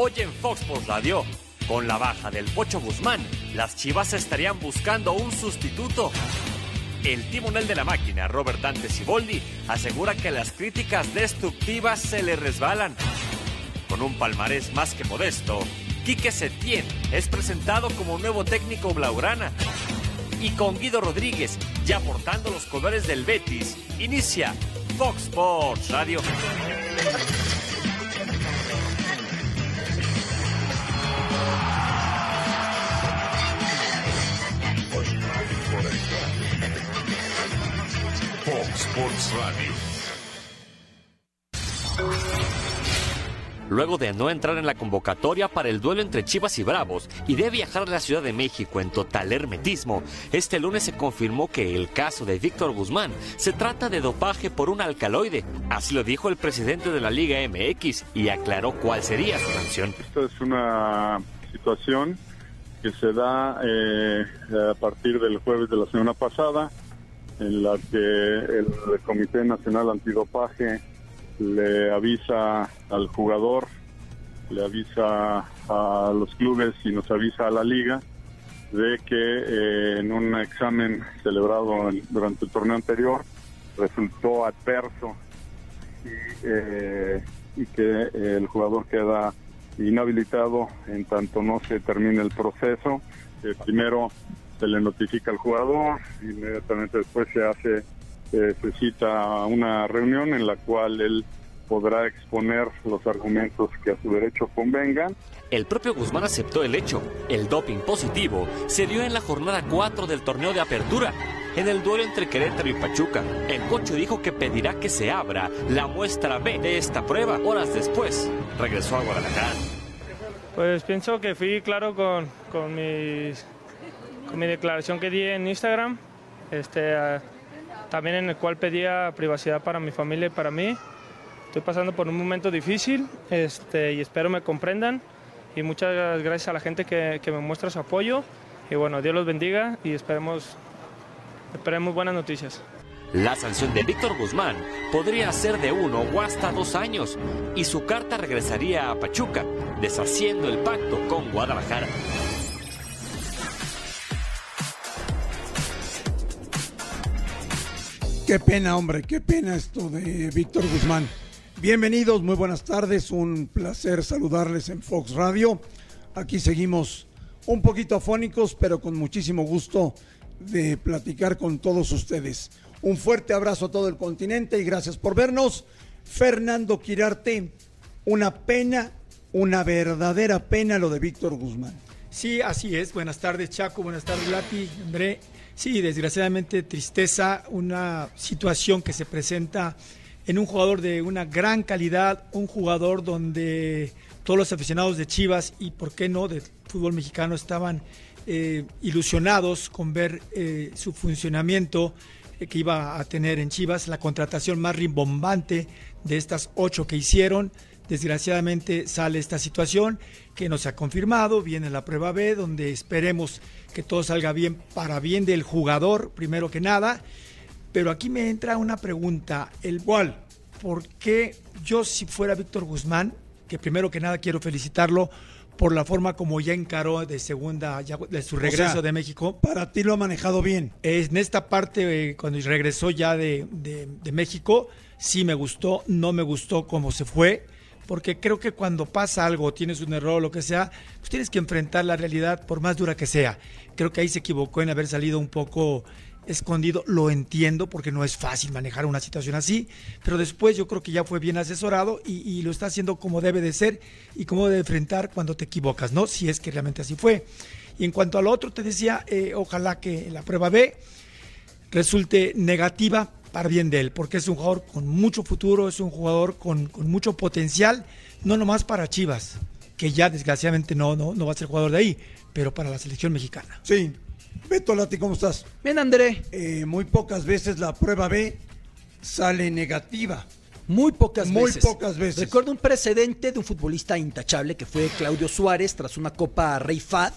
Hoy en Fox Sports Radio, con la baja del Pocho Guzmán, las Chivas estarían buscando un sustituto. El timonel de la máquina, Robert Dante Siboldi, asegura que las críticas destructivas se le resbalan. Con un palmarés más que modesto, Quique Setién es presentado como nuevo técnico blaugrana. Y con Guido Rodríguez, ya portando los colores del Betis, inicia Fox Sports Radio. Sports Radio. Luego de no entrar en la convocatoria para el duelo entre Chivas y Bravos y de viajar a la Ciudad de México en total hermetismo, este lunes se confirmó que el caso de Víctor Guzmán se trata de dopaje por un alcaloide. Así lo dijo el presidente de la Liga MX y aclaró cuál sería su sanción. Esta es una situación que se da eh, a partir del jueves de la semana pasada, en la que el Comité Nacional Antidopaje le avisa al jugador, le avisa a los clubes y nos avisa a la liga de que eh, en un examen celebrado durante el torneo anterior resultó adverso y, eh, y que eh, el jugador queda inhabilitado en tanto no se termine el proceso. Eh, primero se le notifica al jugador, inmediatamente después se hace, eh, se cita una reunión en la cual él podrá exponer los argumentos que a su derecho convengan. El propio Guzmán aceptó el hecho. El doping positivo se dio en la jornada 4 del torneo de apertura. En el duelo entre Querétaro y Pachuca, el cocho dijo que pedirá que se abra la muestra B de esta prueba. Horas después, regresó a Guadalajara. Pues pienso que fui claro con, con, mis- con mi declaración que di en Instagram, este, ah, también en el cual pedía privacidad para mi familia y para mí. Estoy pasando por un momento difícil este, y espero me comprendan. Y muchas gracias a la gente que, que me muestra su apoyo. Y bueno, Dios los bendiga y esperemos, esperemos buenas noticias. La sanción de Víctor Guzmán podría ser de uno o hasta dos años y su carta regresaría a Pachuca, deshaciendo el pacto con Guadalajara. Qué pena, hombre, qué pena esto de Víctor Guzmán. Bienvenidos, muy buenas tardes, un placer saludarles en Fox Radio. Aquí seguimos un poquito afónicos, pero con muchísimo gusto de platicar con todos ustedes. Un fuerte abrazo a todo el continente y gracias por vernos. Fernando Quirarte, una pena, una verdadera pena lo de Víctor Guzmán. Sí, así es. Buenas tardes, Chaco. Buenas tardes, Lati, André. Sí, desgraciadamente tristeza, una situación que se presenta en un jugador de una gran calidad, un jugador donde todos los aficionados de Chivas y, por qué no, del fútbol mexicano estaban eh, ilusionados con ver eh, su funcionamiento eh, que iba a tener en Chivas, la contratación más rimbombante de estas ocho que hicieron. Desgraciadamente sale esta situación que no se ha confirmado, viene la prueba B, donde esperemos que todo salga bien para bien del jugador, primero que nada. Pero aquí me entra una pregunta, el cual, ¿por qué yo si fuera Víctor Guzmán, que primero que nada quiero felicitarlo por la forma como ya encaró de segunda, ya de su regreso sea, de México? Para ti lo ha manejado bien. En esta parte, eh, cuando regresó ya de, de- de México, sí me gustó, no me gustó cómo se fue, porque creo que cuando pasa algo, tienes un error o lo que sea, pues tienes que enfrentar la realidad por más dura que sea. Creo que ahí se equivocó en haber salido un poco escondido, lo entiendo porque no es fácil manejar una situación así, pero después yo creo que ya fue bien asesorado y, lo está haciendo como debe de ser y como debe enfrentar cuando te equivocas, ¿no? Si es que realmente así fue. Y en cuanto al otro, te decía, eh, ojalá que la prueba B resulte negativa para bien de él, porque es un jugador con mucho futuro, es un jugador con, con mucho potencial, no nomás para Chivas, que ya desgraciadamente no, no, no va a ser jugador de ahí, pero para la selección mexicana. Sí. Beto Lati, ¿cómo estás? Bien, André. Eh, muy pocas veces la prueba B sale negativa. Muy pocas Muy veces. pocas veces. Recuerdo un precedente de un futbolista intachable que fue Claudio Suárez tras una Copa Rey Fad.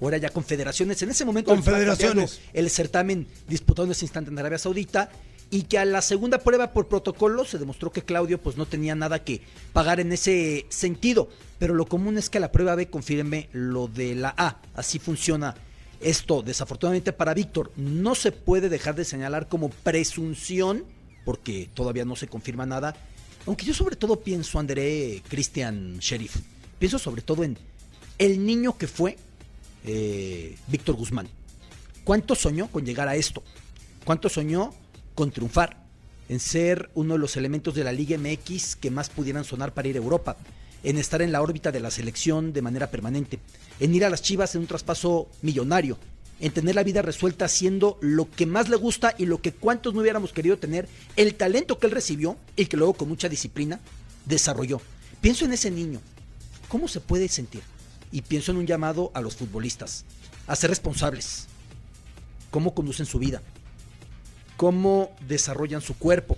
Ahora ya confederaciones. En ese momento Confederaciones. el certamen disputado en ese instante en Arabia Saudita. Y que a la segunda prueba por protocolo se demostró que Claudio pues no tenía nada que pagar en ese sentido. Pero lo común es que a la prueba B confirme lo de la A. Así funciona esto. Desafortunadamente para Víctor no se puede dejar de señalar como presunción, porque todavía no se confirma nada. Aunque yo sobre todo pienso, André Christian Sheriff, pienso sobre todo en el niño que fue eh, Víctor Guzmán. ¿Cuánto soñó con llegar a esto? ¿Cuánto soñó con triunfar? En ser uno de los elementos de la Liga MX que más pudieran sonar para ir a Europa, en estar en la órbita de la selección de manera permanente, en ir a las Chivas en un traspaso millonario, en tener la vida resuelta haciendo lo que más le gusta y lo que cuantos no hubiéramos querido tener, el talento que él recibió y que luego con mucha disciplina desarrolló. Pienso en ese niño. ¿Cómo se puede sentir? Y pienso en un llamado a los futbolistas, a ser responsables. ¿Cómo conducen su vida? ¿Cómo desarrollan su cuerpo?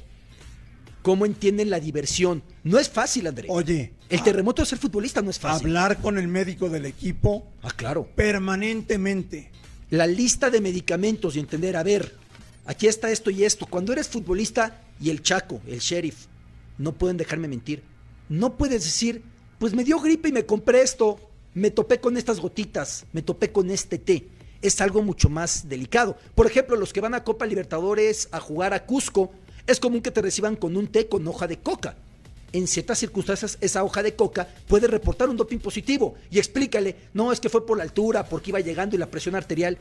¿Cómo entienden la diversión? No es fácil, André. Oye, el terremoto de ser futbolista no es fácil. Hablar con el médico del equipo. Ah, claro. Permanentemente. La lista de medicamentos y entender, a ver, aquí está esto y esto. Cuando eres futbolista y el chaco, el sheriff, no pueden dejarme mentir. No puedes decir, pues me dio gripe y me compré esto, me topé con estas gotitas, me topé con este té. Es algo mucho más delicado. Por ejemplo, los que van a Copa Libertadores a jugar a Cusco, es común que te reciban con un té con hoja de coca. En ciertas circunstancias, esa hoja de coca puede reportar un doping positivo y explícale, no es que fue por la altura, porque iba llegando y la presión arterial.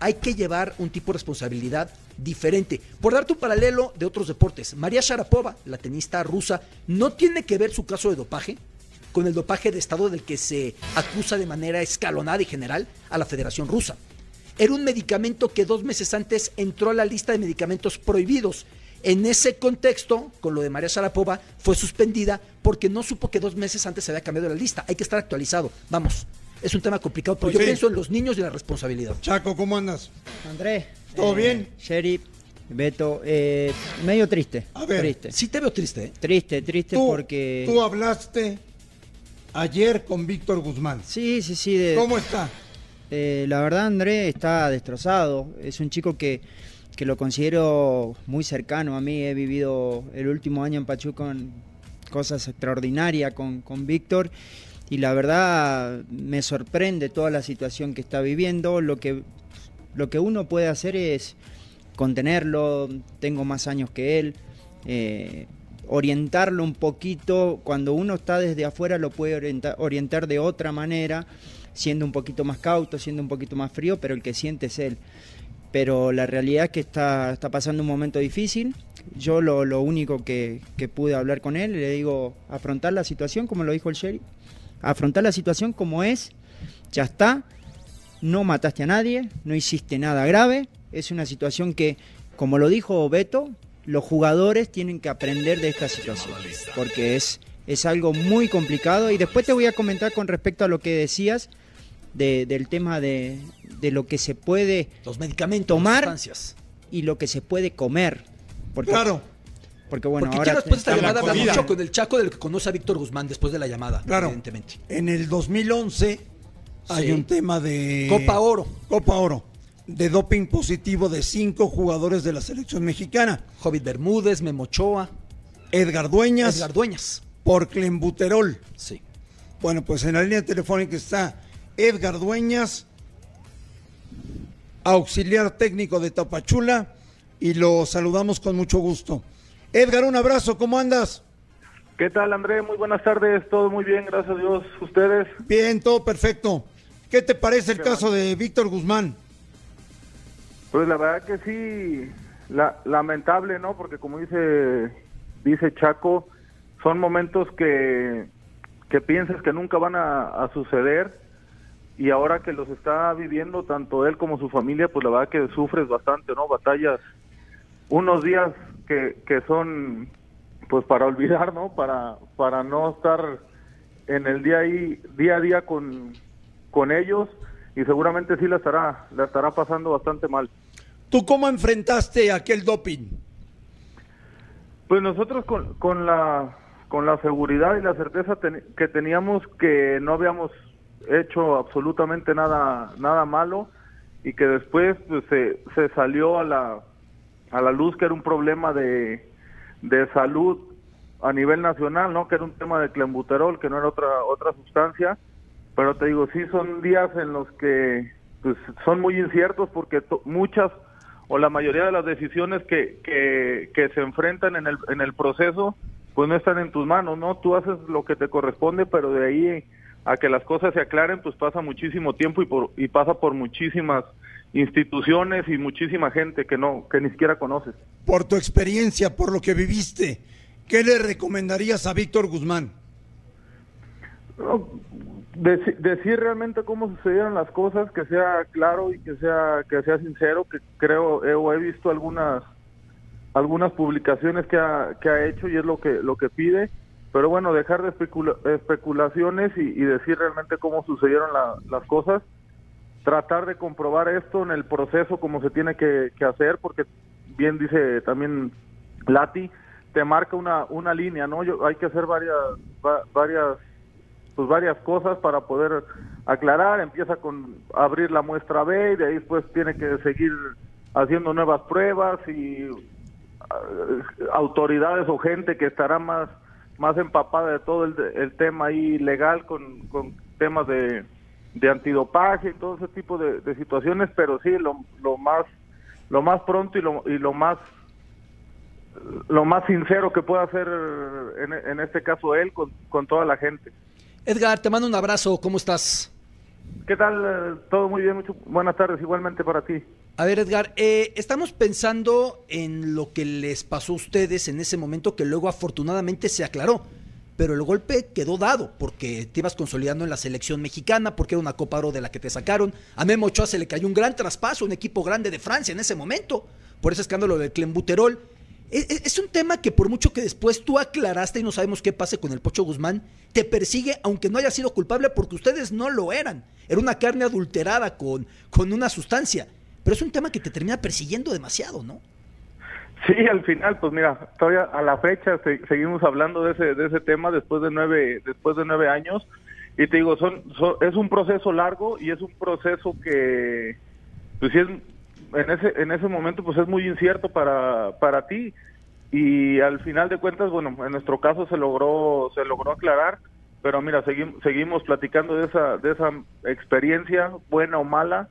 Hay que llevar un tipo de responsabilidad diferente. Por darte un paralelo de otros deportes, María Sharapova, la tenista rusa, no tiene que ver su caso de dopaje con el dopaje de Estado del que se acusa de manera escalonada y general a la Federación Rusa. Era un medicamento que dos meses antes entró a la lista de medicamentos prohibidos en ese contexto, con lo de María Sharapova, fue suspendida porque no supo que dos meses antes se había cambiado la lista. Hay que estar actualizado. Vamos, es un tema complicado, pero Pues yo sí. pienso en los niños y la responsabilidad. Chaco, ¿cómo andas? Andrés. ¿Todo bien? Sheriff, Beto, eh, medio triste. A ver, triste. Sí te veo triste, ¿eh? Triste, triste Tú, porque... tú hablaste ayer con Víctor Guzmán. Sí, sí, sí. de- ¿Cómo está? Eh, la verdad, André está destrozado. Es un chico que, que lo considero muy cercano a mí. He vivido el último año en Pachuca con cosas extraordinarias con, con Víctor. Y la verdad me sorprende toda la situación que está viviendo. Lo que, lo que uno puede hacer es contenerlo. Tengo más años que él. eh, orientarlo un poquito. Cuando uno está desde afuera lo puede orienta- orientar de otra manera siendo un poquito más cauto, siendo un poquito más frío, pero el que siente es él. Pero la realidad es que está, está pasando un momento difícil. Yo lo, lo único que, que pude hablar con él, le digo, afrontar la situación, como lo dijo el sheriff, afrontar la situación como es, ya está, no mataste a nadie, no hiciste nada grave, es una situación que, como lo dijo Beto, los jugadores tienen que aprender de esta situación, porque es, es algo muy complicado. Y después te voy a comentar con respecto a lo que decías de- del tema de, de lo que se puede Los medicamentos, Tomar- las y lo que se puede comer. Porque, Claro, porque bueno, Porque ahora quiero después de esta llamada hablar mucho con el Chaco del que conoce a Víctor Guzmán después de la llamada, claro. evidentemente. En el 2011 hay Sí. un tema de... Copa Oro. Copa Oro. De doping positivo de cinco jugadores de la selección mexicana. Jovid Bermúdez, Memochoa, Edgar Dueñas Edgar Dueñas. Por clenbuterol. Sí. Bueno, pues en la línea telefónica está Edgar Dueñas, auxiliar técnico de Tapachula, y lo saludamos con mucho gusto. Edgar, un abrazo, ¿cómo andas? ¿Qué tal, André? Muy buenas tardes. Todo muy bien, gracias a Dios. ¿Ustedes? Bien, todo perfecto. ¿Qué te parece el caso de Víctor Guzmán? Pues la verdad que sí, la- lamentable, ¿no? Porque como dice dice Chaco, son momentos que, que piensas que nunca van a, a suceder y ahora que los está viviendo tanto él como su familia, pues la verdad que sufres bastante, ¿no? Batallas, unos días que, que son pues para olvidar, ¿no? Para, para no estar en el día ahí, día a día con, con ellos y seguramente sí la estará, la estará pasando bastante mal. ¿Tú cómo enfrentaste aquel doping? Pues nosotros con, con la con la seguridad y la certeza que teníamos que no habíamos hecho absolutamente nada nada malo y que después pues, se, se salió a la a la luz que era un problema de, de salud a nivel nacional, ¿no? Que era un tema de clenbuterol, que no era otra otra sustancia. Pero te digo, sí son días en los que pues, son muy inciertos porque muchas o la mayoría de las decisiones que, que, que se enfrentan en el, en el proceso pues no están en tus manos, ¿no? Tú haces lo que te corresponde, pero de ahí a que las cosas se aclaren, pues pasa muchísimo tiempo y, por, y pasa por muchísimas instituciones y muchísima gente que no que ni siquiera conoces. Por tu experiencia, por lo que viviste, ¿qué le recomendarías a Víctor Guzmán? decir realmente cómo sucedieron las cosas, que sea claro y que sea que sea sincero, que creo he, he visto algunas algunas publicaciones que ha, hecho y es lo que lo que pide, pero bueno, dejar de especulaciones y, decir realmente cómo sucedieron las cosas, tratar de comprobar esto en el proceso como se tiene que, que hacer, porque bien dice también Lati, te marca una, una línea, ¿no? Yo, hay que hacer varias, varias pues varias cosas para poder aclarar, empieza con abrir la muestra B y de ahí después tiene que seguir haciendo nuevas pruebas y autoridades o gente que estará más más empapada de todo el, tema ahí legal con, con temas de, de antidopaje y todo ese tipo de, situaciones, pero sí lo, lo más lo más pronto y lo, y lo más lo más sincero que pueda hacer en, en este caso él con, con toda la gente. Edgar, te mando un abrazo, ¿cómo estás? ¿Qué tal? Eh, todo muy bien, mucho, buenas tardes, igualmente para ti. A ver, Edgar, eh, estamos pensando en lo que les pasó a ustedes en ese momento que luego afortunadamente se aclaró, pero el golpe quedó dado porque te ibas consolidando en la selección mexicana, porque era una Copa Oro de la que te sacaron. A Memo Ochoa se le cayó un gran traspaso, un equipo grande de Francia en ese momento, por ese escándalo del Clembuterol. Es, un tema que por mucho que después tú aclaraste y no sabemos qué pase con el Pocho Guzmán, te persigue aunque no haya sido culpable porque ustedes no lo eran. Era una carne adulterada con, con una sustancia. Pero es un tema que te termina persiguiendo demasiado, ¿no? Sí, al final, pues mira, todavía a la fecha seguimos hablando de ese, de ese tema después de nueve, después de nueve años. Y te digo, son, es un proceso largo y es un proceso que, pues sí es en ese en ese momento pues es muy incierto para para ti y al final de cuentas bueno en nuestro caso se logró se logró aclarar pero mira seguimos seguimos platicando de esa de esa experiencia buena o mala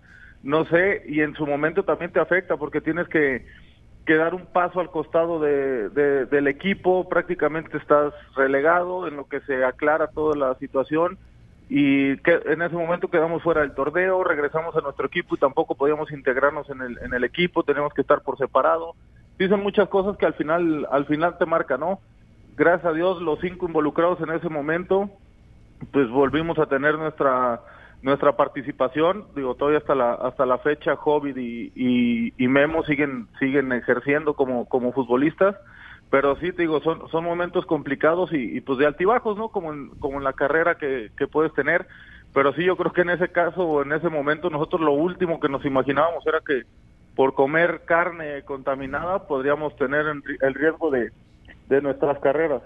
no sé y en su momento también te afecta porque tienes que que dar un paso al costado de, del equipo prácticamente estás relegado en lo que se aclara toda la situación y que en ese momento quedamos fuera del torneo, regresamos a nuestro equipo y tampoco podíamos integrarnos en el, en el equipo, tenemos que estar por separado. Dicen muchas cosas que al final, al final te marcan, ¿no? Gracias a Dios, los cinco involucrados en ese momento, pues volvimos a tener nuestra nuestra participación, digo, todavía hasta la hasta la fecha, Hobbit y, y, y Memo siguen siguen ejerciendo como como futbolistas pero sí te digo son son momentos complicados y, pues de altibajos no como en, como en la carrera que, que puedes tener pero sí yo creo que en ese caso o en ese momento nosotros lo último que nos imaginábamos era que por comer carne contaminada podríamos tener el riesgo de, de nuestras carreras.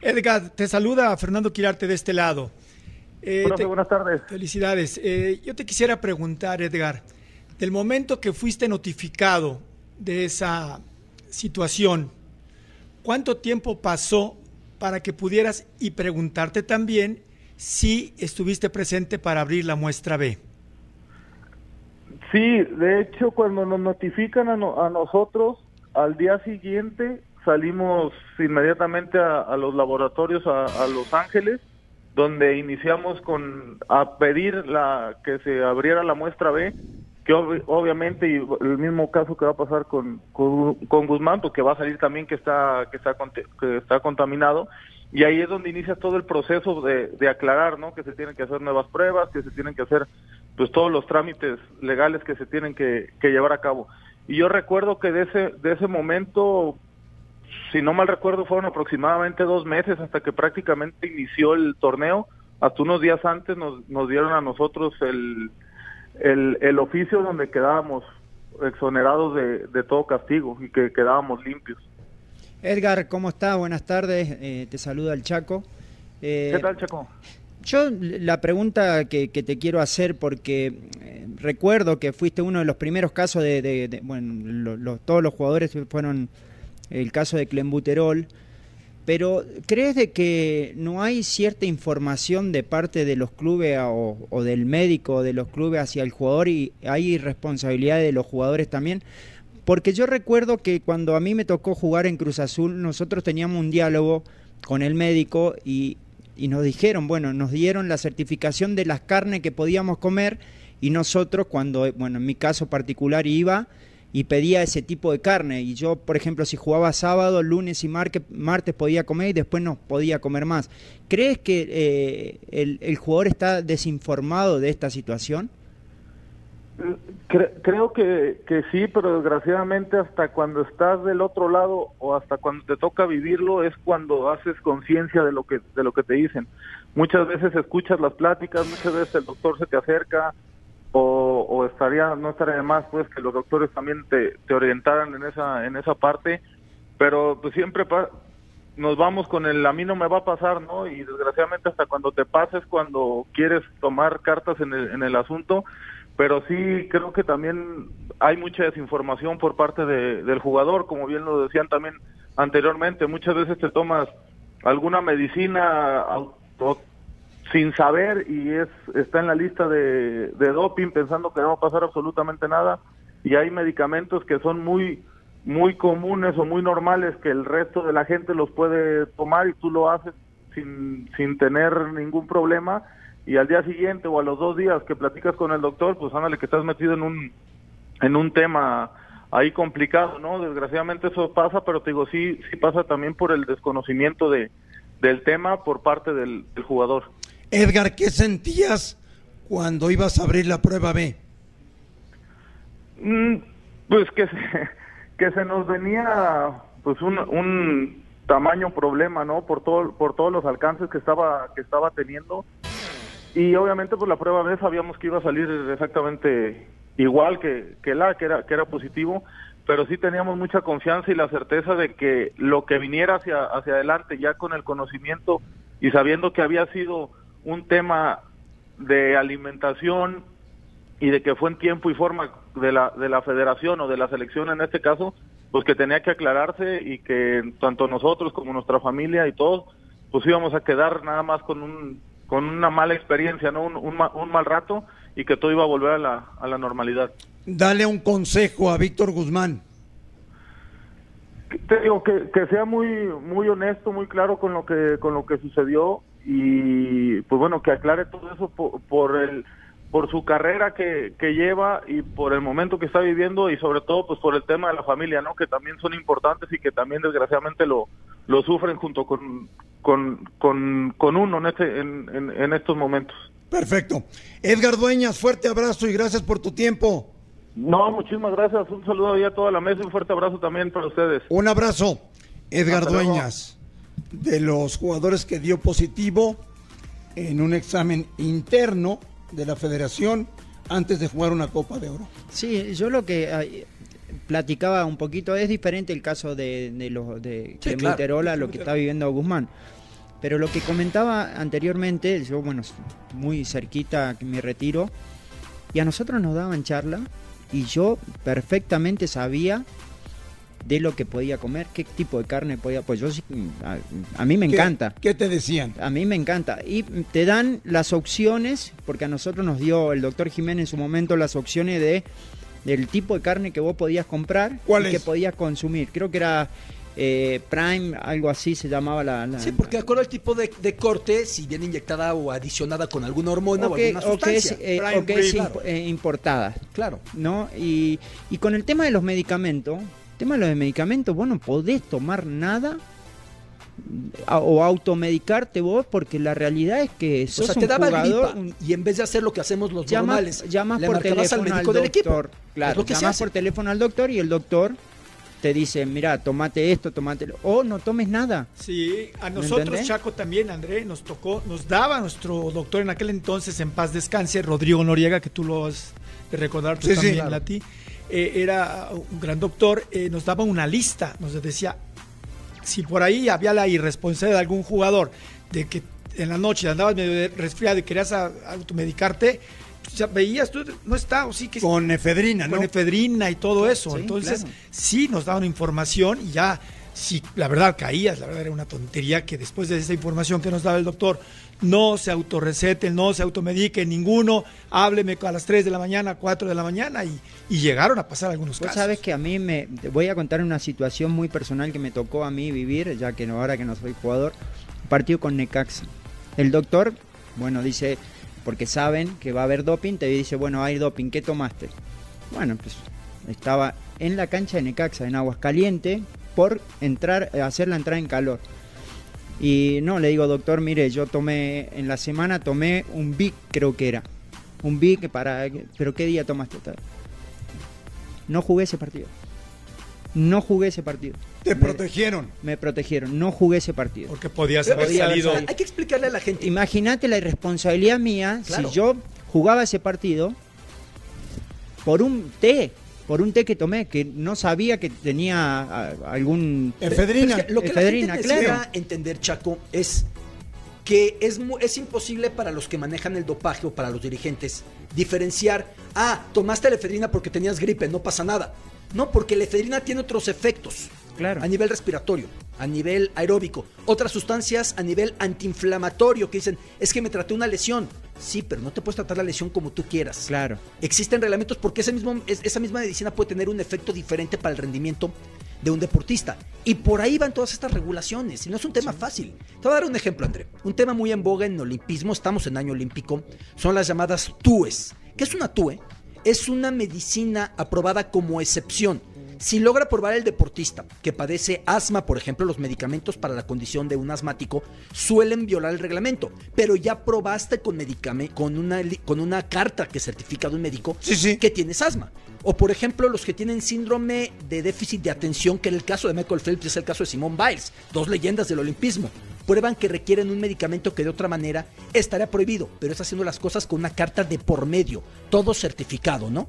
Edgar te saluda Fernando Quirarte de este lado eh, buenas tardes felicidades eh, yo te quisiera preguntar Edgar del momento que fuiste notificado de esa situación ¿Cuánto tiempo pasó para que pudieras y preguntarte también si estuviste presente para abrir la muestra B? Sí, de hecho cuando nos notifican a, nosotros, al día siguiente salimos inmediatamente a, los laboratorios a, Los Ángeles, donde iniciamos con a pedir la que se abriera la muestra B que obviamente y el mismo caso que va a pasar con, con, Guzmán, porque va a salir también que está que está que está contaminado y ahí es donde inicia todo el proceso de, de aclarar, ¿no? Que se tienen que hacer nuevas pruebas, que se tienen que hacer pues todos los trámites legales que se tienen que, que llevar a cabo. Y yo recuerdo que de ese de ese momento si no mal recuerdo fueron aproximadamente dos meses hasta que prácticamente inició el torneo. Hasta unos días antes nos, nos dieron a nosotros el, el, el oficio donde quedábamos exonerados de, de, todo castigo y que quedábamos limpios. Edgar, ¿cómo estás? Buenas tardes, eh, te saluda el Chaco. Eh, ¿Qué tal, Chaco? Yo la pregunta que, que, te quiero hacer, porque eh, recuerdo que fuiste uno de los primeros casos de, de- de- bueno, lo- lo- todos los jugadores fueron el caso de Clembuterol, pero ¿crees de que no hay cierta información de parte de los clubes o del médico de los clubes hacia el jugador y hay responsabilidad de los jugadores también? Porque yo recuerdo que cuando a mí me tocó jugar en Cruz Azul, nosotros teníamos un diálogo con el médico y, y nos dijeron, bueno, nos dieron la certificación de las carnes que podíamos comer y nosotros cuando, bueno, en mi caso particular iba y pedía ese tipo de carne y yo, por ejemplo, si jugaba sábado, lunes y martes podía comer y después no podía comer más. ¿Crees que eh, el, jugador está desinformado de esta situación? Cre- creo que, que sí, pero desgraciadamente hasta cuando estás del otro lado o hasta cuando te toca vivirlo es cuando haces conciencia de lo que de lo que te dicen. Muchas veces escuchas las pláticas, muchas veces el doctor se te acerca o, o estaría no estaría de más pues que los doctores también te, orientaran en esa en esa parte, pero pues siempre pa- nos vamos con el a mí no me va a pasar, ¿no? Y desgraciadamente hasta cuando te pases, cuando quieres tomar cartas en el, en el asunto, pero sí creo que también hay mucha desinformación por parte de- del jugador, como bien lo decían también anteriormente, muchas veces te tomas alguna medicina auto- sin saber y es está en la lista de, de doping pensando que no va a pasar absolutamente nada y hay medicamentos que son muy muy comunes o muy normales que el resto de la gente los puede tomar y tú lo haces sin, sin tener ningún problema y al día siguiente o a los dos días que platicas con el doctor, pues ándale que estás metido en un en un tema ahí complicado, ¿no? Desgraciadamente eso pasa, pero te digo, sí, sí pasa también por el desconocimiento de, del tema por parte del, del jugador. Edgar, ¿qué sentías cuando ibas a abrir la prueba B? Mm, Pues que se, que se nos venía pues un, un tamaño problema, ¿no? Por todo por todos los alcances que estaba que estaba teniendo y obviamente pues la prueba B sabíamos que iba a salir exactamente igual que, que la que era que era positivo, pero sí teníamos mucha confianza y la certeza de que lo que viniera hacia hacia adelante ya con el conocimiento y sabiendo que había sido un tema de alimentación y de que fue en tiempo y forma de la, de la federación o de la selección en este caso, pues que tenía que aclararse y que tanto nosotros como nuestra familia y todos, pues íbamos a quedar nada más con un con una mala experiencia, no un, un, un mal rato y que todo iba a volver a la, a la normalidad. Dale un consejo a Víctor Guzmán. te digo que, que sea muy muy honesto muy claro con lo que con lo que sucedió y pues bueno que aclare todo eso por, por el por su carrera que, que lleva y por el momento que está viviendo y sobre todo pues por el tema de la familia no que también son importantes y que también desgraciadamente lo lo sufren junto con con, con, con uno en este en, en, en estos momentos Perfecto. Edgar Dueñas, fuerte abrazo y gracias por tu tiempo. no muchísimas gracias un saludo ahí a toda la mesa y un fuerte abrazo también para ustedes Un abrazo. Edgar Hasta luego. De los jugadores que dio positivo en un examen interno de la federación antes de jugar una Copa de Oro. Sí, yo lo que platicaba un poquito es diferente el caso de, de los de Sí, claro. Lo que está viviendo Guzmán. Pero lo que comentaba anteriormente, yo bueno, muy cerquita mi retiro, y a nosotros nos daban charla y yo perfectamente sabía de lo que podía comer, qué tipo de carne podía, pues yo sí, a, a mí me ¿Qué- encanta. ¿Qué te decían? A mí me encanta. Y te dan las opciones, porque a nosotros nos dio el doctor Jiménez en su momento las opciones de del tipo de carne que vos podías comprar ¿Cuál y es? que podías consumir. Creo que era eh, Prime, algo así se llamaba la... la- Sí, porque de acuerdo al tipo de, de corte, si viene inyectada o adicionada con alguna hormona o alguna o que es, sustancia. eh, Prime o que es imp- eh, importada. claro. ¿no? Y, y con el tema de los medicamentos, tema de los medicamentos, vos no podés tomar nada a- o automedicarte vos porque la realidad es que O sos sea, un te daba jugador, gripa un- y en vez de hacer lo que hacemos los llamas, normales, llamas por al teléfono al, médico del equipo. claro, lo que se llamas por teléfono al doctor y el doctor te dice, mira, tomate esto, tomate lo, o no tomes nada. Sí, a ¿Me nosotros, entendés? Chaco, también, André, nos tocó, nos daba nuestro doctor en aquel entonces, en paz descanse, Rodrigo Noriega, que tú lo has de recordar tú Sí, sí, también, claro. Lati. Eh, era un gran doctor, eh, nos daba una lista, nos decía, si por ahí había la irresponsabilidad de algún jugador de que en la noche andabas medio resfriado y querías automedicarte, ya veías tú, no está, o sí que Con efedrina, ¿no? con efedrina y todo eso. Sí, Entonces, claro. sí nos daban información y ya, si la verdad caías, la verdad era una tontería que después de esa información que nos daba el doctor, no se autorreceten, no se automediquen ninguno, hábleme a las 3 de la mañana, 4 de la mañana y, y llegaron a pasar algunos Vos casos. sabes que a mí me voy a contar una situación muy personal que me tocó a mí vivir, ya que no, ahora que no soy jugador, partido con Necaxa. El doctor, bueno, dice, porque saben que va a haber doping, te dice, bueno, hay doping, ¿qué tomaste? Bueno, pues estaba en la cancha de Necaxa, en Aguascaliente, por entrar, eh, hacer la entrada en calor. Y no, le digo, doctor, mire, yo tomé, en la semana tomé un Vic, creo que era. Un Vic para... ¿Pero qué día tomaste? No jugué ese partido. No jugué ese partido. Te Me- protegieron. Me protegieron. No jugué ese partido. Porque podías haber Podía haber salido. salido. Hay que explicarle a la gente. Imagínate la irresponsabilidad mía Claro. si yo jugaba ese partido por un té, por un té que tomé, que no sabía que tenía a- algún... Efedrina. Pero es que lo que Efedrina, la gente claro. entender, Chaco, es que es, es imposible para los que manejan el dopaje o para los dirigentes diferenciar, ah, tomaste la efedrina porque tenías gripe, no pasa nada. No, porque la efedrina tiene otros efectos. Claro. A nivel respiratorio, a nivel aeróbico, otras sustancias a nivel antiinflamatorio que dicen, es que me traté una lesión. Sí, pero no te puedes tratar la lesión como tú quieras. Claro. Existen reglamentos porque ese mismo, es- esa misma medicina puede tener un efecto diferente para el rendimiento de un deportista. Y por ahí van todas estas regulaciones. Y no es un tema fácil. Te voy a dar un ejemplo, André. Un tema muy en boga en olimpismo, estamos en año olímpico, son las llamadas TUES. ¿Qué es una TUE? Es una medicina aprobada como excepción. Si logra probar el deportista que padece asma, por ejemplo, los medicamentos para la condición de un asmático suelen violar el reglamento, pero ya probaste con medicame- con una con una carta que certifica de un médico Sí, sí. que tienes asma. O por ejemplo, los que tienen síndrome de déficit de atención, que era el caso de Michael Phelps y es el caso de Simone Biles, dos leyendas del olimpismo. Prueban que requieren un medicamento que de otra manera estaría prohibido, pero es haciendo las cosas con una carta de por medio, todo certificado, ¿no?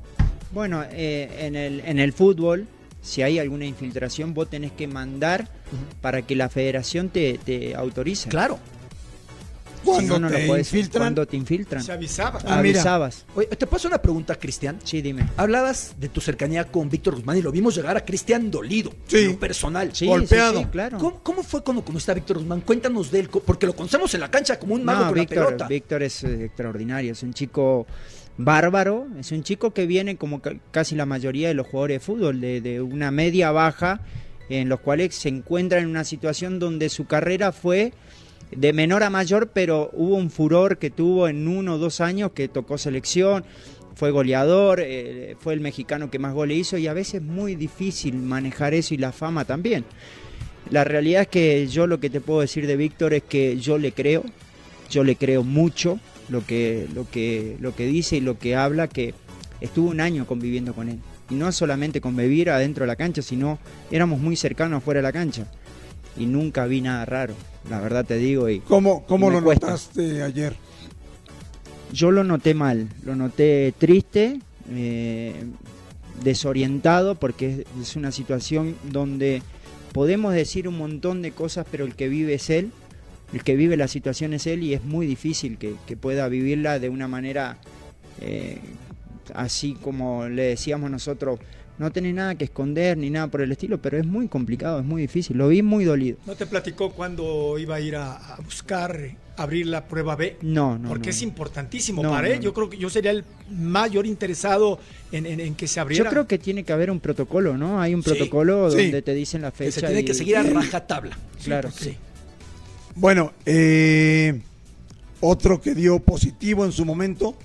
Bueno, eh, en, el, en el fútbol, si hay alguna infiltración, vos tenés que mandar para que la federación te, te autorice. Claro. Cuando Si no, no te lo puedes- infiltran, Cuando te infiltran. Se avisaba. Ah, mira. Avisabas. Oye, ¿te hacer una pregunta, Cristian? Sí, dime. Hablabas de tu cercanía con Víctor Guzmán y lo vimos llegar a Cristian dolido, Sí. en lo personal. Sí, Golpeado. sí, sí, claro. ¿Cómo, cómo fue cuando conociste a Víctor Guzmán? Cuéntanos de él, porque lo conocemos en la cancha como un mago No, con la Víctor, pelota. Víctor es eh, extraordinario, es un chico bárbaro, es un chico que viene como ca- casi la mayoría de los jugadores de fútbol, de, de una media baja, en los cuales se encuentra en una situación donde su carrera fue de menor a mayor, pero hubo un furor que tuvo en uno o dos años que tocó selección, fue goleador, eh, fue el mexicano que más goles hizo y a veces es muy difícil manejar eso y la fama también. La realidad es que yo lo que te puedo decir de Víctor es que yo le creo, yo le creo mucho lo que, lo que, lo que dice y lo que habla, que estuvo un año conviviendo con él. Y no solamente convivir adentro de la cancha, sino éramos muy cercanos afuera de la cancha. Y nunca vi nada raro, la verdad te digo. Y ¿Cómo, cómo lo cuesta. notaste ayer? yo lo noté mal, lo noté triste, eh, desorientado, porque es una situación donde podemos decir un montón de cosas, pero el que vive es él, el que vive la situación es él y es muy difícil que, que pueda vivirla de una manera eh, así como le decíamos nosotros, no tenés nada que esconder ni nada por el estilo, pero es muy complicado, es muy difícil, lo vi muy dolido. ¿No te platicó cuando iba a ir a, a buscar abrir la prueba B? No, no. Porque no. es importantísimo No, para él. no. Yo creo que yo sería el mayor interesado en, en- en que se abriera. Yo creo que tiene que haber un protocolo, ¿no? Hay un protocolo sí. donde te dicen la fecha. que se tiene y- que seguir a rajatabla. Claro. Sí. Bueno, eh, otro que dio positivo en su momento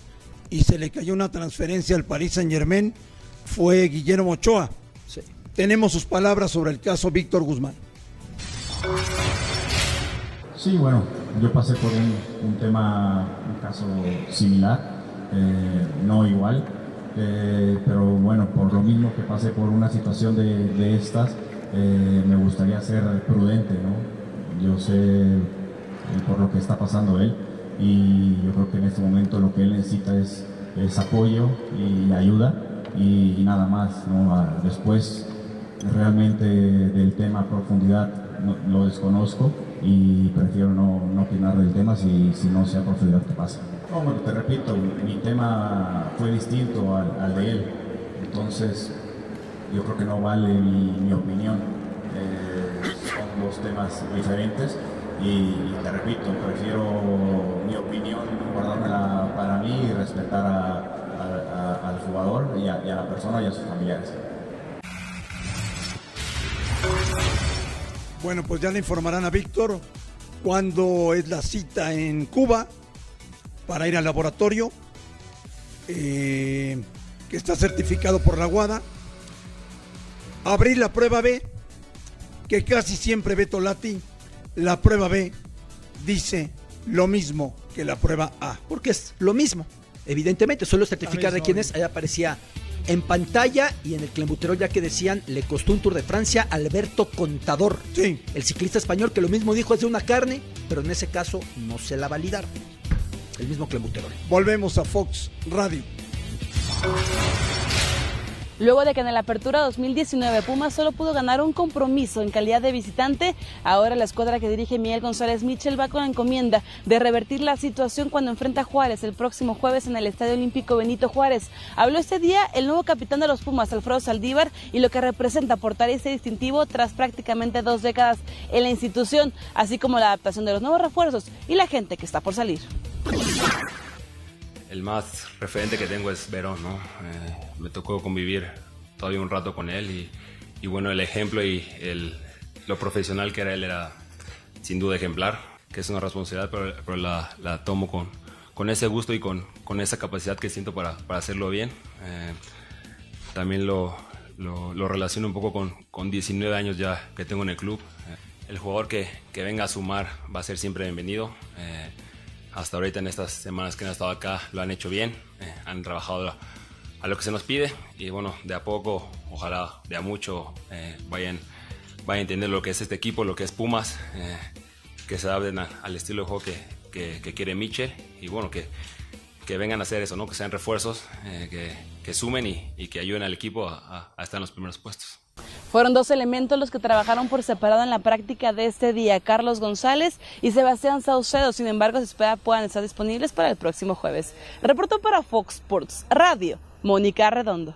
y se le cayó una transferencia al Paris Saint Germain fue Guillermo Ochoa. Sí. Tenemos sus palabras sobre el caso Víctor Guzmán. Sí, bueno, yo pasé por un, un tema, un caso similar, eh, no igual, eh, pero bueno, por lo mismo que pasé por una situación de, de estas, eh, me gustaría ser prudente, ¿no? Yo sé eh, por lo que está pasando él y yo creo que en este momento lo que él necesita es, apoyo y ayuda y, nada más, ¿no? Ah, Después realmente del tema a profundidad no- lo desconozco y prefiero no, no opinar del tema si, si no sé a profundidad qué pasa. Como te repito, mi tema fue distinto al, de él, entonces yo creo que no vale mi, opinión. Dos temas diferentes y, te repito, prefiero mi opinión guardármela para mí y respetar al jugador y a, la persona y a sus familiares. Bueno, pues ya le informarán a Víctor cuándo es la cita en Cuba para ir al laboratorio, eh, que está certificado por la Guada. Abrir la prueba B, que casi siempre Beto Lati, la prueba B dice lo mismo que la prueba A. Porque es lo mismo, evidentemente, solo certificar de quién es, ahí aparecía en pantalla y en el clembuterol ya que decían le costó un Tour de Francia Alberto Contador. Sí. El ciclista español que lo mismo dijo es de una carne, pero en ese caso no se la validaron el mismo Clemuterol. Volvemos a Fox Radio. Luego de que en la apertura 2019 Pumas solo pudo ganar un compromiso en calidad de visitante, ahora la escuadra que dirige Miguel González Michel va con la encomienda de revertir la situación cuando enfrenta a Juárez el próximo jueves en el Estadio Olímpico Benito Juárez. Habló este día el nuevo capitán de los Pumas, Alfredo Saldívar, y lo que representa portar ese distintivo tras prácticamente dos décadas en la institución, así como la adaptación de los nuevos refuerzos y la gente que está por salir. El más referente que tengo es Verón, ¿no? Eh, me tocó convivir todavía un rato con él y, bueno, el ejemplo y el, lo profesional que era él era sin duda ejemplar, que es una responsabilidad, pero, la, tomo con, con ese gusto y con, con esa capacidad que siento para, para hacerlo bien. Eh, también lo, lo, relaciono un poco con, con 19 años ya que tengo en el club. Eh, el jugador que, que, venga a sumar va a ser siempre bienvenido hasta ahorita en estas semanas que han estado acá lo han hecho bien, eh, han trabajado a lo que se nos pide y bueno, de a poco, ojalá de a mucho eh, vayan, vayan a entender lo que es este equipo, lo que es Pumas, eh, que se adapten al estilo de juego que, que, quiere Michel y bueno, que, que vengan a hacer eso, ¿no? que sean refuerzos, que, que, sumen y, y, que ayuden al equipo a estar en los primeros puestos. Fueron dos elementos los que trabajaron por separado en la práctica de este día, Carlos González y Sebastián Saucedo. Sin embargo, se espera puedan estar disponibles para el próximo jueves. Reportó para Fox Sports Radio, Mónica Redondo.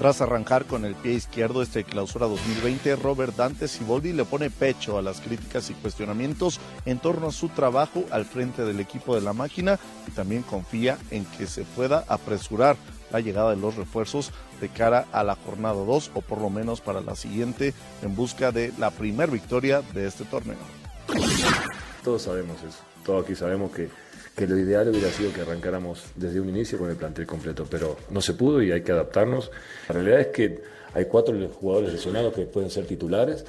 Tras arrancar con el pie izquierdo este clausura 2020, Robert Dante Siboldi le pone pecho a las críticas y cuestionamientos en torno a su trabajo al frente del equipo de la máquina y también confía en que se pueda apresurar la llegada de los refuerzos de cara a la jornada 2 o por lo menos para la siguiente en busca de la primer victoria de este torneo. Todos sabemos eso, todos aquí sabemos que que lo ideal hubiera sido que arrancáramos desde un inicio con el plantel completo, pero no se pudo y hay que adaptarnos. La realidad es que hay cuatro jugadores lesionados que pueden ser titulares,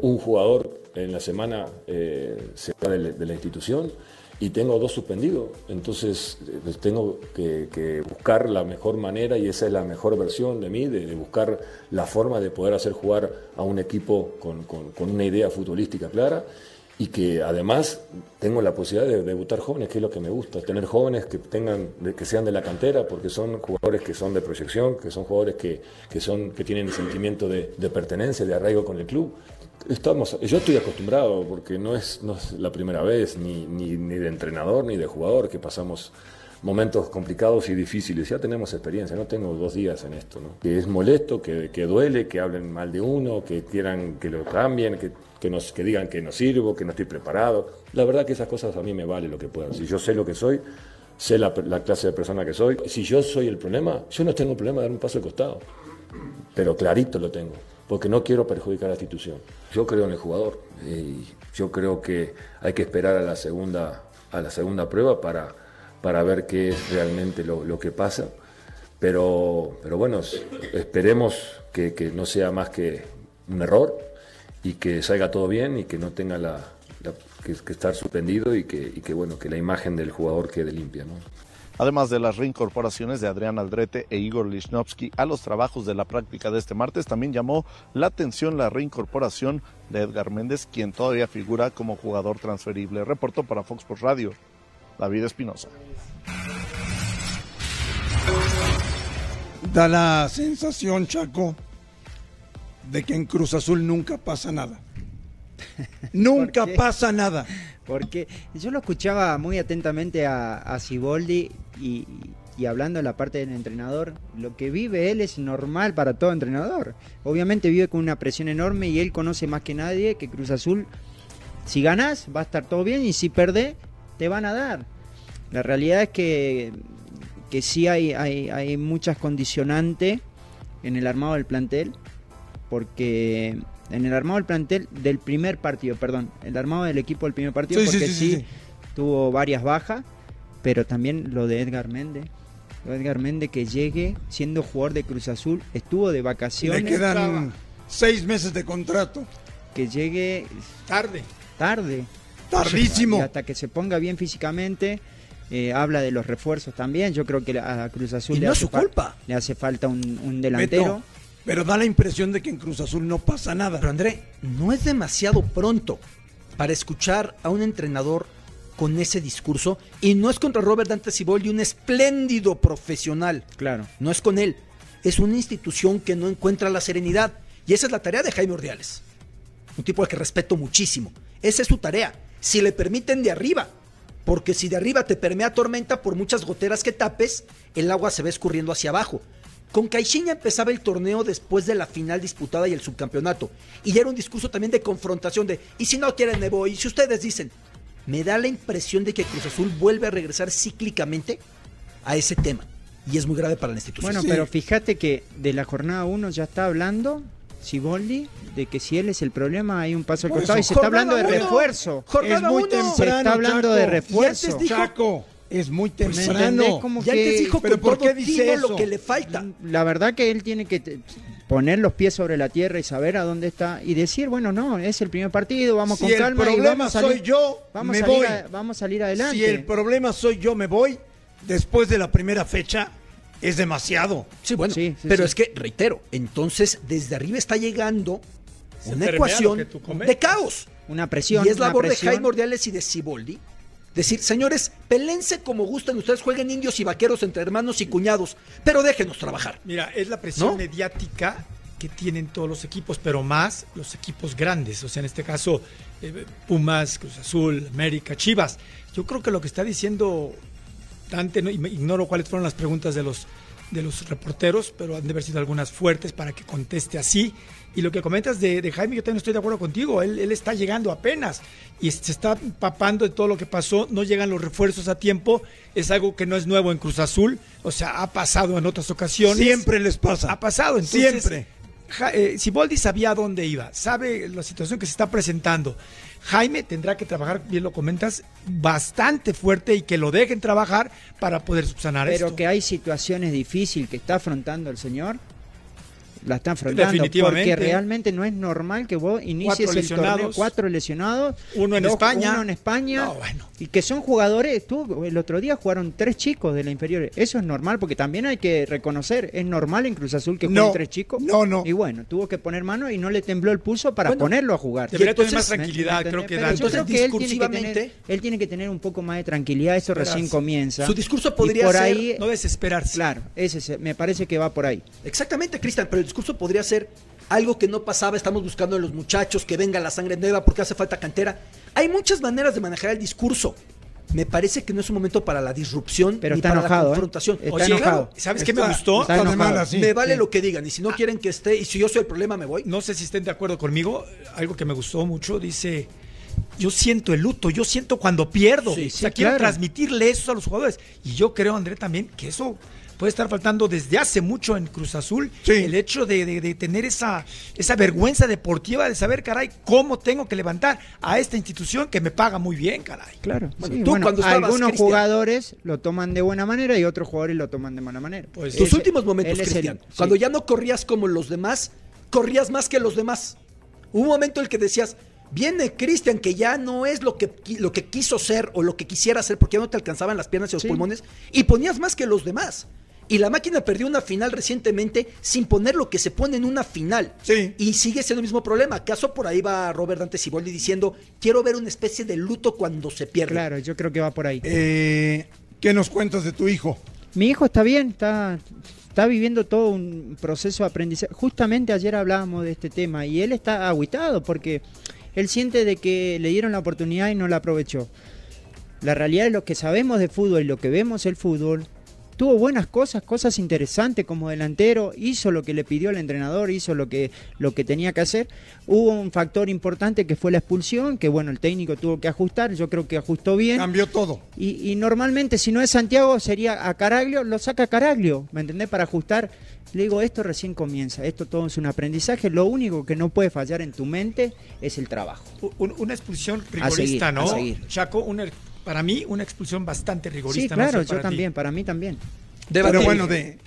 un jugador en la semana eh, se va de, la institución y tengo dos suspendidos, entonces pues, tengo que, buscar la mejor manera y esa es la mejor versión de mí, de, buscar la forma de poder hacer jugar a un equipo con, con una idea futbolística clara y que además tengo la posibilidad de debutar jóvenes, que es lo que me gusta, tener jóvenes que tengan, que sean de la cantera, porque son jugadores que son de proyección, que son jugadores que, que son, que tienen sentimiento de, de, pertenencia, de arraigo con el club. Estamos, yo estoy acostumbrado, porque no es, no es la primera vez, ni, ni, ni de entrenador, ni de jugador, que pasamos momentos complicados y difíciles. Ya tenemos experiencia, no tengo dos días en esto. ¿no? Que es molesto, que, que, duele, que hablen mal de uno, que quieran que lo cambien, que, que, nos, que digan que no sirvo, que no estoy preparado. La verdad que esas cosas a mí me vale lo que puedan. Si yo sé lo que soy, sé la, la clase de persona que soy. Si yo soy el problema, yo no tengo problema de dar un paso al costado. Pero clarito lo tengo, porque no quiero perjudicar a la institución. Yo creo en el jugador y yo creo que hay que esperar a la segunda, a la segunda prueba para para ver qué es realmente lo, que pasa. Pero, pero bueno, esperemos que, no sea más que un error y que salga todo bien y que no tenga la, que, estar suspendido y que, y que, bueno, que la imagen del jugador quede limpia. ¿no? Además de las reincorporaciones de Adrián Aldrete e Igor Lichnowsky a los trabajos de la práctica de este martes, también llamó la atención la reincorporación de Edgar Méndez, quien todavía figura como jugador transferible. Reportó para Fox Sports Radio, David Espinosa. Da la sensación, Chaco, de que en Cruz Azul nunca pasa nada. Nunca pasa nada. Porque yo lo escuchaba muy atentamente a, a Siboldi y, y hablando de la parte del entrenador, lo que vive él es normal para todo entrenador. Obviamente vive con una presión enorme y él conoce más que nadie que Cruz Azul, si ganas va a estar todo bien y si perdés te van a dar. La realidad es que, que sí hay, hay, hay muchas condicionantes en el armado del plantel, porque en el armado del plantel del primer partido, perdón, el armado del equipo del primer partido, Sí, porque sí, sí, sí, sí. tuvo varias bajas, pero también lo de Edgar Méndez. Lo de Edgar Méndez que llegue siendo jugador de Cruz Azul, estuvo de vacaciones. Le quedan seis meses de contrato. Que llegue tarde. Tarde. Tardísimo. Y hasta que se ponga bien físicamente. eh, habla de los refuerzos también. Yo creo que a Cruz Azul Y le, no hace su culpa. le hace falta un, un delantero. Beto, pero da la impresión de que en Cruz Azul no pasa nada. Pero André, no es demasiado pronto para escuchar a un entrenador con ese discurso y no es contra Robert Dante Siboldi, un espléndido profesional. Claro. No es con él. Es una institución que no encuentra la serenidad y esa es la tarea de Jaime Ordiales. Un tipo al que respeto muchísimo. Esa es su tarea. Si le permiten de arriba, porque si de arriba te permea tormenta por muchas goteras que tapes, el agua se va escurriendo hacia abajo. Con Caixinha empezaba el torneo después de la final disputada y el subcampeonato. Y ya era un discurso también de confrontación de, y si no quieren me voy, y si ustedes dicen, me da la impresión de que Cruz Azul vuelve a regresar cíclicamente a ese tema. Y es muy grave para la institución. Bueno, pero fíjate que de la jornada 1 ya está hablando Siboldi de que si él es el problema hay un paso al costado y se está jornada hablando de uno. refuerzo. Jornada es muy uno. temprano. Se está hablando Chaco. de Y antes refuerzo. dijo- Chaco, es muy Pues, temprano. Ya antes que- dijo ¿Pero con por todo qué dice eso? lo que le falta. La verdad que él tiene que te- poner los pies sobre la tierra y saber a dónde está y decir, bueno, no, es el primer partido, vamos Si con el calma y problema vamos a salir, soy yo, vamos me a salir voy. a- vamos a salir adelante. Si el problema soy yo, me voy. Después de la primera fecha, es demasiado. Sí, bueno, Sí, sí, pero sí. es que, reitero, entonces desde arriba está llegando Se una ecuación que de caos. Una presión. y es labor presión. de Jaime Ordiales y de Siboldi. Decir, señores, pelense como gusten, ustedes jueguen indios y vaqueros entre hermanos y cuñados, pero déjenos trabajar. Mira, es la presión ¿No? mediática que tienen todos los equipos, pero más los equipos grandes. O sea, en este caso, eh, Pumas, Cruz Azul, América, Chivas. Yo creo que lo que está diciendo Dante, no, y me- ignoro cuáles fueron las preguntas de los, de los reporteros, pero han de haber sido algunas fuertes para que conteste así. Y lo que comentas de, de Jaime, yo también estoy de acuerdo contigo. Él, él está llegando apenas y se está empapando de todo lo que pasó. No llegan los refuerzos a tiempo. Es algo que no es nuevo en Cruz Azul. O sea, ha pasado en otras ocasiones. Siempre les pasa. Ha pasado, entonces. Siempre. Eh, Siboldi sabía a dónde iba, sabe la situación que se está presentando. Jaime tendrá que trabajar, bien lo comentas, bastante fuerte y que lo dejen trabajar para poder subsanar Pero esto. que hay situaciones difíciles que está afrontando el señor. La está afrontando Definitivamente. porque realmente no es normal que vos inicies Cuatro el torneo cuatro lesionados, Uno en dos- España. uno en España No, bueno. y que son jugadores. Tú el otro día jugaron tres chicos de la inferior. Eso es normal porque también hay que reconocer es normal en Cruz Azul que No, jueguen tres chicos. no, no. Y bueno tuvo que poner mano y no le tembló el pulso para Bueno, ponerlo a jugar. debería tener entonces- más tranquilidad, ¿me creo que creo él tiene tener, discursivamente- él tiene que tener un poco más de tranquilidad. Esperas. recién comienza. Su discurso podría por ser- ahí, No desesperarse. Claro, ese es- me parece que va por ahí. Exactamente, Cristian, pero discurso podría ser algo que no pasaba, estamos buscando en los muchachos, que venga la sangre nueva porque hace falta cantera. Hay muchas maneras de manejar el discurso. Me parece que no es un momento para la disrupción Pero ni está para enojado, la ¿eh? confrontación. Está Oye, enojado. ¿Sabes qué me gustó? está de enojado. mala, sí. me vale sí. lo que digan y si no quieren que esté y si yo soy el problema me voy. No sé si estén de acuerdo conmigo. Algo que me gustó mucho, dice, yo siento el luto, yo siento cuando pierdo. Sí, o sea, sí, quiero claro. transmitirle eso a los jugadores. Y yo creo, André, también que eso puede estar faltando desde hace mucho en Cruz Azul. Sí. El hecho de, de- de tener esa, esa vergüenza deportiva de saber, caray, cómo tengo que levantar a esta institución que me paga muy bien, caray. Claro. Bueno, sí, tú bueno, cuando estabas, algunos Cristian. jugadores lo toman de buena manera y otros jugadores lo toman de mala manera. Pues Tus Ese- últimos momentos, el- Cristian, sí. cuando ya no corrías como los demás, corrías más que los demás. Hubo un momento en el que decías, viene Cristian, que ya no es lo que, lo que quiso ser o lo que quisiera ser, porque ya no te alcanzaban las piernas y los Sí. pulmones, y ponías más que los demás. Y la máquina perdió una final recientemente sin poner lo que se pone en una final. Sí. Y sigue siendo el mismo problema. ¿Acaso por ahí va Robert Dante Siboldi diciendo, quiero ver una especie de luto cuando se pierde? Claro, yo creo que va por ahí. Eh, ¿Qué nos cuentas de tu hijo? Mi hijo está bien, está, está viviendo todo un proceso de aprendizaje. Justamente ayer hablábamos de este tema y él está aguitado porque él siente de que le dieron la oportunidad y no la aprovechó. La realidad es lo que sabemos de fútbol y lo que vemos el fútbol. Tuvo buenas cosas, cosas interesantes como delantero, hizo lo que le pidió el entrenador, hizo lo que, lo que tenía que hacer. Hubo un factor importante que fue la expulsión, que bueno, el técnico tuvo que ajustar, yo creo que ajustó bien. Cambió todo. Y, y normalmente si no es Santiago sería a Caraglio, lo saca Caraglio, ¿me entendés? Para ajustar. Le digo, esto recién comienza, esto todo es un aprendizaje, lo único que no puede fallar en tu mente es el trabajo. Un- una expulsión A seguir, rigorista, a ¿no? seguir. Chaco, una, para mí una expulsión bastante rigorista. Sí, no sé claro, yo ti. también, para mí también. Pero bueno, de,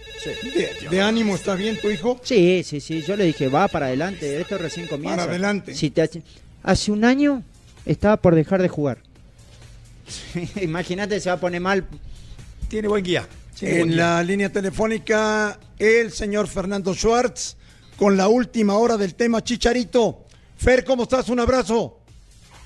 de, de ánimo está bien tu hijo. Sí, sí, sí, yo le dije, va para adelante, esto recién comienza. Para adelante. Si te hace- hace un año estaba por dejar de jugar. Imagínate, se va a poner mal. Tiene buen guía. tiene buen En guía. la línea telefónica, el señor Fernando Schwartz con la última hora del tema Chicharito. Fer, ¿cómo estás? Un abrazo.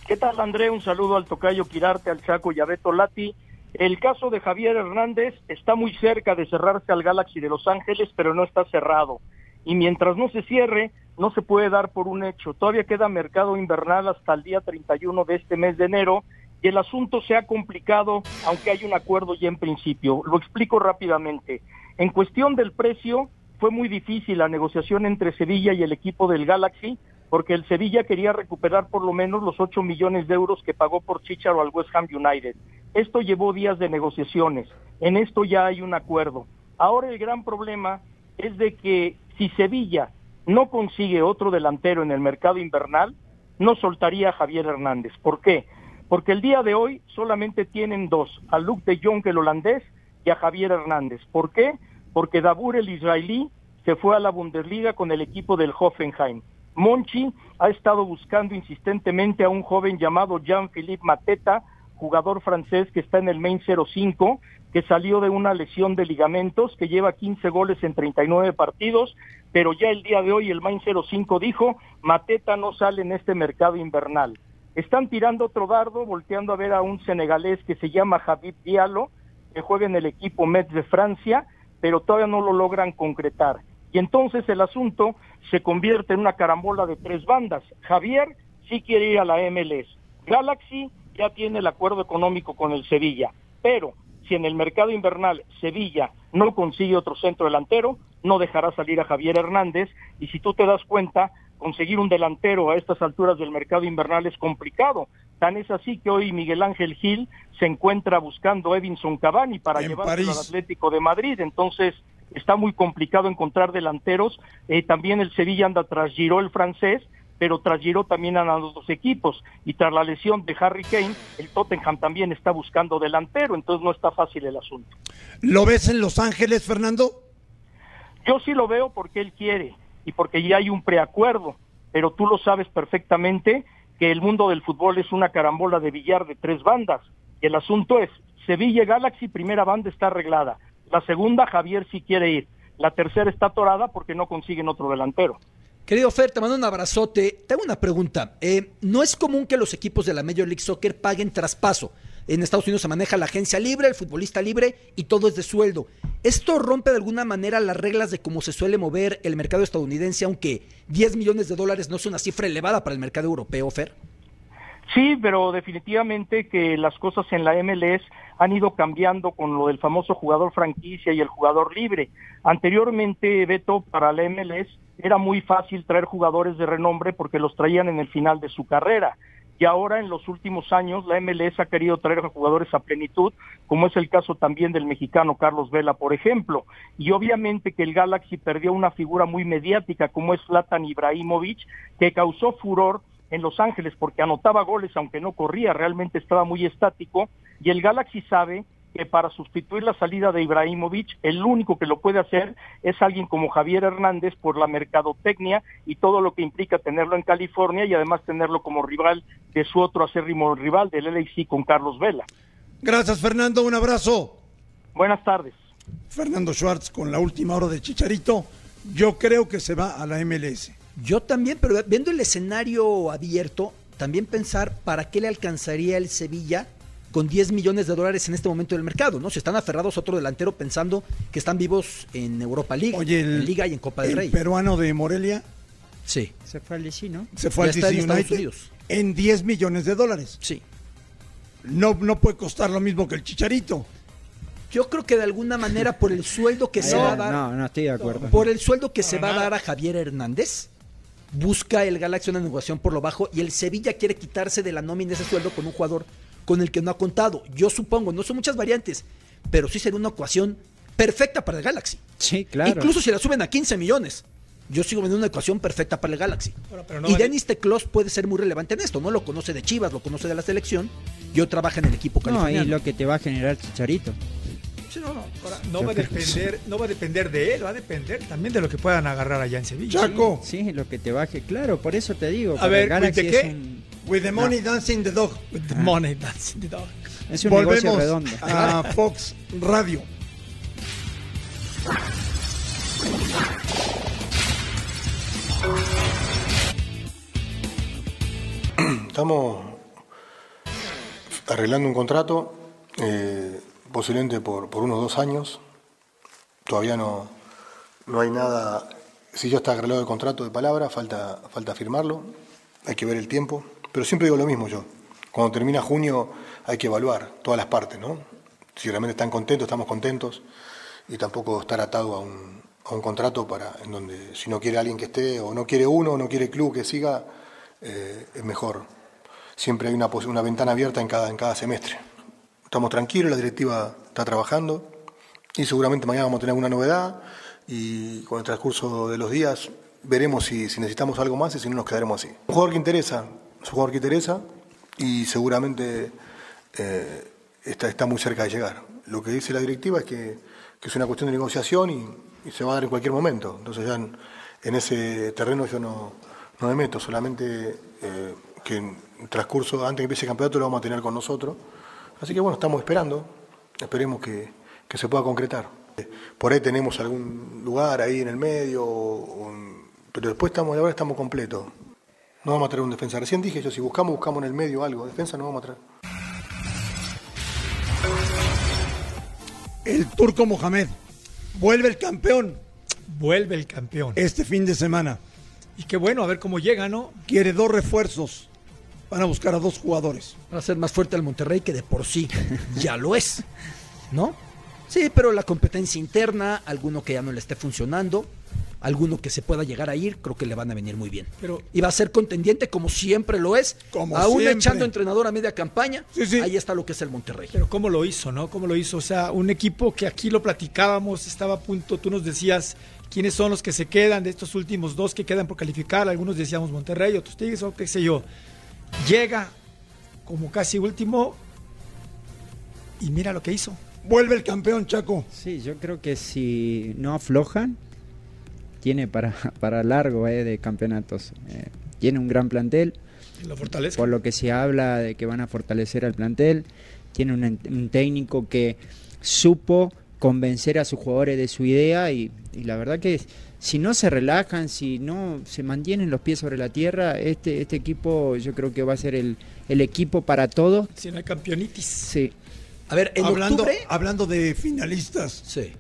¿Qué tal, André? Un saludo al tocayo Quirarte, al Chaco y a Beto Lati. El caso de Javier Hernández está muy cerca de cerrarse al Galaxy de Los Ángeles, pero no está cerrado. Y mientras no se cierre, no se puede dar por un hecho. Todavía queda mercado invernal hasta el día 31 de este mes de enero y el asunto se ha complicado, aunque hay un acuerdo ya en principio. Lo explico rápidamente. En cuestión del precio, fue muy difícil la negociación entre Sevilla y el equipo del Galaxy, porque el Sevilla quería recuperar por lo menos los 8 millones de euros que pagó por Chicharo al West Ham United. Esto llevó días de negociaciones. En esto ya hay un acuerdo. Ahora el gran problema es de que si Sevilla no consigue otro delantero en el mercado invernal, no soltaría a Javier Hernández. ¿Por qué? Porque el día de hoy solamente tienen dos, a Luke de Jong, el holandés, y a Javier Hernández. ¿Por qué? Porque Dabur, el israelí, se fue a la Bundesliga con el equipo del Hoffenheim. Monchi ha estado buscando insistentemente a un joven llamado Jean-Philippe Mateta, jugador francés que está en el Main 05, que salió de una lesión de ligamentos, que lleva 15 goles en 39 partidos, pero ya el día de hoy el Main 05 dijo, Mateta no sale en este mercado invernal. Están tirando otro dardo, volteando a ver a un senegalés que se llama Habib Diallo, que juega en el equipo Metz de Francia, pero todavía no lo logran concretar. Y entonces el asunto se convierte en una carambola de tres bandas. Javier sí quiere ir a la MLS. Galaxy ya tiene el acuerdo económico con el Sevilla. Pero si en el mercado invernal Sevilla no consigue otro centro delantero, no dejará salir a Javier Hernández. Y si tú te das cuenta, conseguir un delantero a estas alturas del mercado invernal es complicado. Tan es así que hoy Miguel Ángel Gil se encuentra buscando a Edinson Cavani para En llevarlo al. Atlético de Madrid. Entonces está muy complicado encontrar delanteros. Eh, también el Sevilla anda tras Giró el francés, pero tras Giró también andan los dos equipos. Y tras la lesión de Harry Kane, el Tottenham también está buscando delantero. Entonces no está fácil el asunto. ¿Lo ves en Los Ángeles, Fernando? Yo sí lo veo porque él quiere y porque ya hay un preacuerdo, pero tú lo sabes perfectamente que el mundo del fútbol es una carambola de billar de tres bandas. Y el asunto es, Sevilla Galaxy, primera banda está arreglada. La segunda, Javier sí quiere ir. La tercera está atorada porque no consiguen otro delantero. Querido Fer, te mando un abrazote. Te hago una pregunta. Eh, no es común que los equipos de la Major League Soccer paguen traspaso. En Estados Unidos se maneja la agencia libre, el futbolista libre y todo es de sueldo. ¿Esto rompe de alguna manera las reglas de cómo se suele mover el mercado estadounidense, aunque 10 millones de dólares no es una cifra elevada para el mercado europeo, Fer? Sí, pero definitivamente que las cosas en la MLS han ido cambiando con lo del famoso jugador franquicia y el jugador libre. Anteriormente, Beto, para la MLS era muy fácil traer jugadores de renombre porque los traían en el final de su carrera. Y ahora, en los últimos años, la MLS ha querido traer jugadores a plenitud, como es el caso también del mexicano Carlos Vela, por ejemplo. Y obviamente que el Galaxy perdió una figura muy mediática, como es Zlatan Ibrahimovic, que causó furor en Los Ángeles porque anotaba goles aunque no corría, realmente estaba muy estático y el Galaxy sabe que para sustituir la salida de Ibrahimovic, el único que lo puede hacer es alguien como Javier Hernández por la mercadotecnia y todo lo que implica tenerlo en California y además tenerlo como rival de su otro acérrimo rival del LAC con Carlos Vela. Gracias, Fernando. Un abrazo. Buenas tardes. Fernando Schwartz con la última hora de Chicharito. Yo creo que se va a la MLS. Yo también, pero viendo el escenario abierto, también pensar para qué le alcanzaría el Sevilla con 10 millones de dólares en este momento del mercado, ¿no? Si están aferrados a otro delantero pensando que están vivos en Europa League, Oye, el, en Liga y en Copa del el Rey. peruano de Morelia, Sí. Se fue al DC, ¿no? Se fue Ya al está en DC Estados United Unidos. en 10 millones de dólares. Sí. No, no puede costar lo mismo que el Chicharito. Yo creo que de alguna manera por el sueldo que se va a dar, no, no estoy de acuerdo. por el sueldo que se va a dar a Javier Hernández, busca el Galaxy una negociación por lo bajo y el Sevilla quiere quitarse de la nómina ese sueldo con un jugador con el que no ha contado. Yo supongo, no son muchas variantes, pero sí sería una ecuación perfecta para el Galaxy. Sí, claro. Incluso si la suben a 15 millones. Yo sigo viendo una ecuación perfecta para el Galaxy. pero no y vale- Denis Teclos puede ser muy relevante en esto. No lo conoce de Chivas, lo conoce de la selección. Yo trabajo en el equipo No, californiano. y lo que te va a generar Chicharito. Sí, no, no, ahora, no Yo va a depender, no va a depender de él, va a depender también de lo que puedan agarrar allá en Sevilla. Chaco. Sí, lo que te baje, claro, por eso te digo. A ver, ¿with the qué? un, With the money dancing the dog. With the money dancing the dog. es un negocio Volvemos redondo. a Fox Radio. Estamos arreglando un contrato, eh, posiblemente por, por unos dos años. Todavía no, no hay nada. Si ya está arreglado el contrato de palabra, falta, falta firmarlo. Hay que ver el tiempo. Pero siempre digo lo mismo yo. Cuando termina junio hay que evaluar todas las partes, ¿no? Si realmente están contentos, estamos contentos. Y tampoco estar atado a un, a un contrato para en donde si no quiere alguien que esté, o no quiere uno, o no quiere club que siga, eh, es mejor. Siempre hay una, una ventana abierta en cada, en cada semestre. Estamos tranquilos, la directiva está trabajando y seguramente mañana vamos a tener alguna novedad y con el transcurso de los días veremos si, si necesitamos algo más y si no nos quedaremos así. Un jugador que interesa, es un jugador que interesa y seguramente eh, está, está muy cerca de llegar. Lo que dice la directiva es que, es una cuestión de negociación y, se va a dar en cualquier momento. Entonces ya en, ese terreno yo no, no me meto, solamente eh, que en transcurso, antes que empiece el campeonato, lo vamos a tener con nosotros. Así que bueno, estamos esperando, esperemos que, que se pueda concretar. Por ahí tenemos algún lugar ahí en el medio, un- pero después estamos, ahora estamos completos. No vamos a traer un defensa. Recién dije yo, si buscamos, buscamos en el medio algo. Defensa no vamos a traer. El turco Mohamed vuelve el campeón Vuelve el campeón. este fin de semana. Y qué bueno, a ver cómo llega, ¿no? Quiere dos refuerzos. Van a buscar a dos jugadores. Para hacer más fuerte al Monterrey que de por sí ya lo es, ¿no? Sí, pero la competencia interna, alguno que ya no le esté funcionando, alguno que se pueda llegar a ir, creo que le van a venir muy bien. Pero Y va a ser contendiente como siempre lo es, Como aún siempre. echando entrenador a media campaña, ahí está lo que es el Monterrey. Pero cómo lo hizo, ¿no? ¿Cómo lo hizo? O sea, un equipo que aquí lo platicábamos, estaba a punto, tú nos decías quiénes son los que se quedan de estos últimos dos que quedan por calificar, algunos decíamos Monterrey, otros Tigres, o qué sé yo. Llega como casi último y mira lo que hizo. Vuelve el campeón, Chaco. Sí, yo creo que si no aflojan, tiene para, para largo eh, de campeonatos. Eh, tiene un gran plantel, Lo fortalece. por lo que se habla de que van a fortalecer al plantel. Tiene un técnico que supo convencer a sus jugadores de su idea y, y la verdad que si no se relajan, si no se mantienen los pies sobre la tierra, este, este equipo yo creo que va a ser el, el equipo para todos. Si no hay campeonitis. Sí. A ver, en hablando, octubre, hablando de finalistas, sí.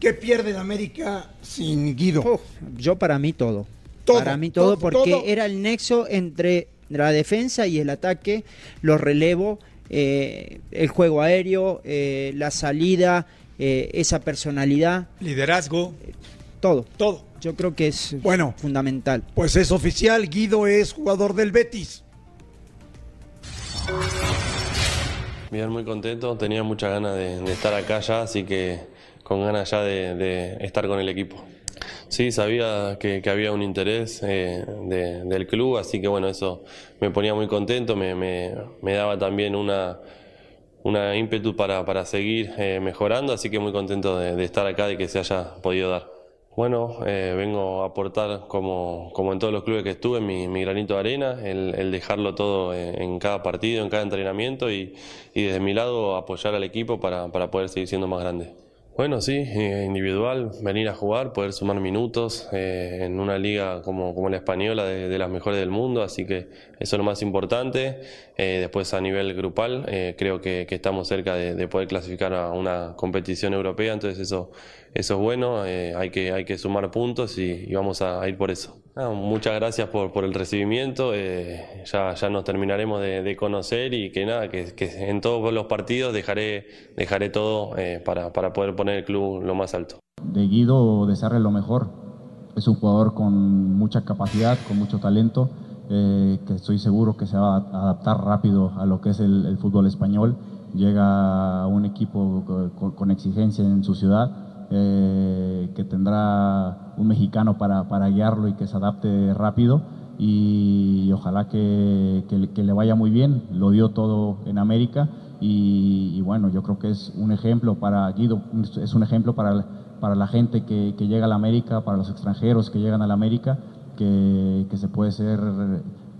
¿qué pierde el América sin Guido? Yo para mí todo. Todo, para mí todo, todo, porque todo. era el nexo entre la defensa y el ataque, los relevos, eh, el juego aéreo, eh, la salida, eh, esa personalidad, Liderazgo, todo. todo. Yo creo que es Bueno. fundamental. Pues es oficial, Guido es jugador del Betis. Bien, muy contento. Tenía muchas ganas de, de estar acá ya, así que con ganas ya de, de estar con el equipo. Sí, sabía que, que había un interés eh, de- del club, así que bueno, eso me ponía muy contento, me, me- me daba también una, una ímpetu para, para seguir eh, mejorando, así que muy contento de, de estar acá, de que se haya podido dar. Bueno, eh, vengo a aportar como, como en todos los clubes que estuve, mi, mi granito de arena, el, el dejarlo todo en, en cada partido, en cada entrenamiento y, y desde mi lado apoyar al equipo para, para poder seguir siendo más grande. Bueno, sí, eh, individual, venir a jugar, poder sumar minutos eh, en una liga como, como la española, de, de las mejores del mundo, así que eso es lo más importante. Eh, después a nivel grupal, eh, creo que, que estamos cerca de, de poder clasificar a una competición europea, entonces eso, eso es bueno, eh, hay, que, hay que sumar puntos y, y vamos a- a ir por eso. Muchas gracias por, por el recibimiento. eh, ya, ya nos terminaremos de, de conocer y que nada, que, que en todos los partidos dejaré, dejaré todo eh, para, para poder poner el club lo más alto. De Guido, desearle lo mejor. Es un jugador con mucha capacidad, con mucho talento, eh, que estoy seguro que se va a adaptar rápido a lo que es el, el fútbol español. Llega a un equipo con, con exigencia en su ciudad, eh, que tendrá un mexicano para, para, guiarlo y que se adapte rápido. Y, ojalá que, que, le vaya muy bien. Lo dio todo en América. Y, bueno, yo creo que es un ejemplo para Guido, es un ejemplo para, para la gente que, que llega a la América, para los extranjeros que llegan a la América, que, se puede ser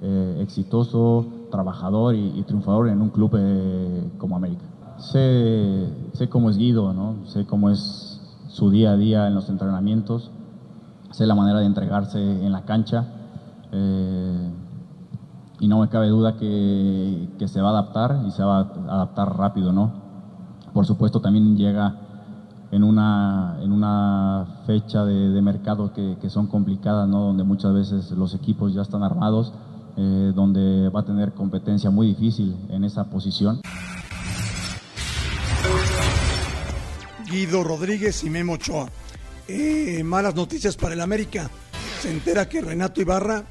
eh, exitoso, trabajador y, y, triunfador en un club eh, como América. Sé, sé cómo es Guido, ¿no? sé cómo es su día a día en los entrenamientos, sé la manera de entregarse en la cancha eh, y no me cabe duda que, que, se va a adaptar y se va a adaptar rápido, ¿no? Por supuesto también llega en una, en una fecha de, mercado que, que, son complicadas, ¿no? Donde muchas veces los equipos ya están armados, eh, donde va a tener competencia muy difícil en esa posición. Guido Rodríguez y Memo Ochoa. Eh, malas noticias para el América. Se entera que Renato Ibarra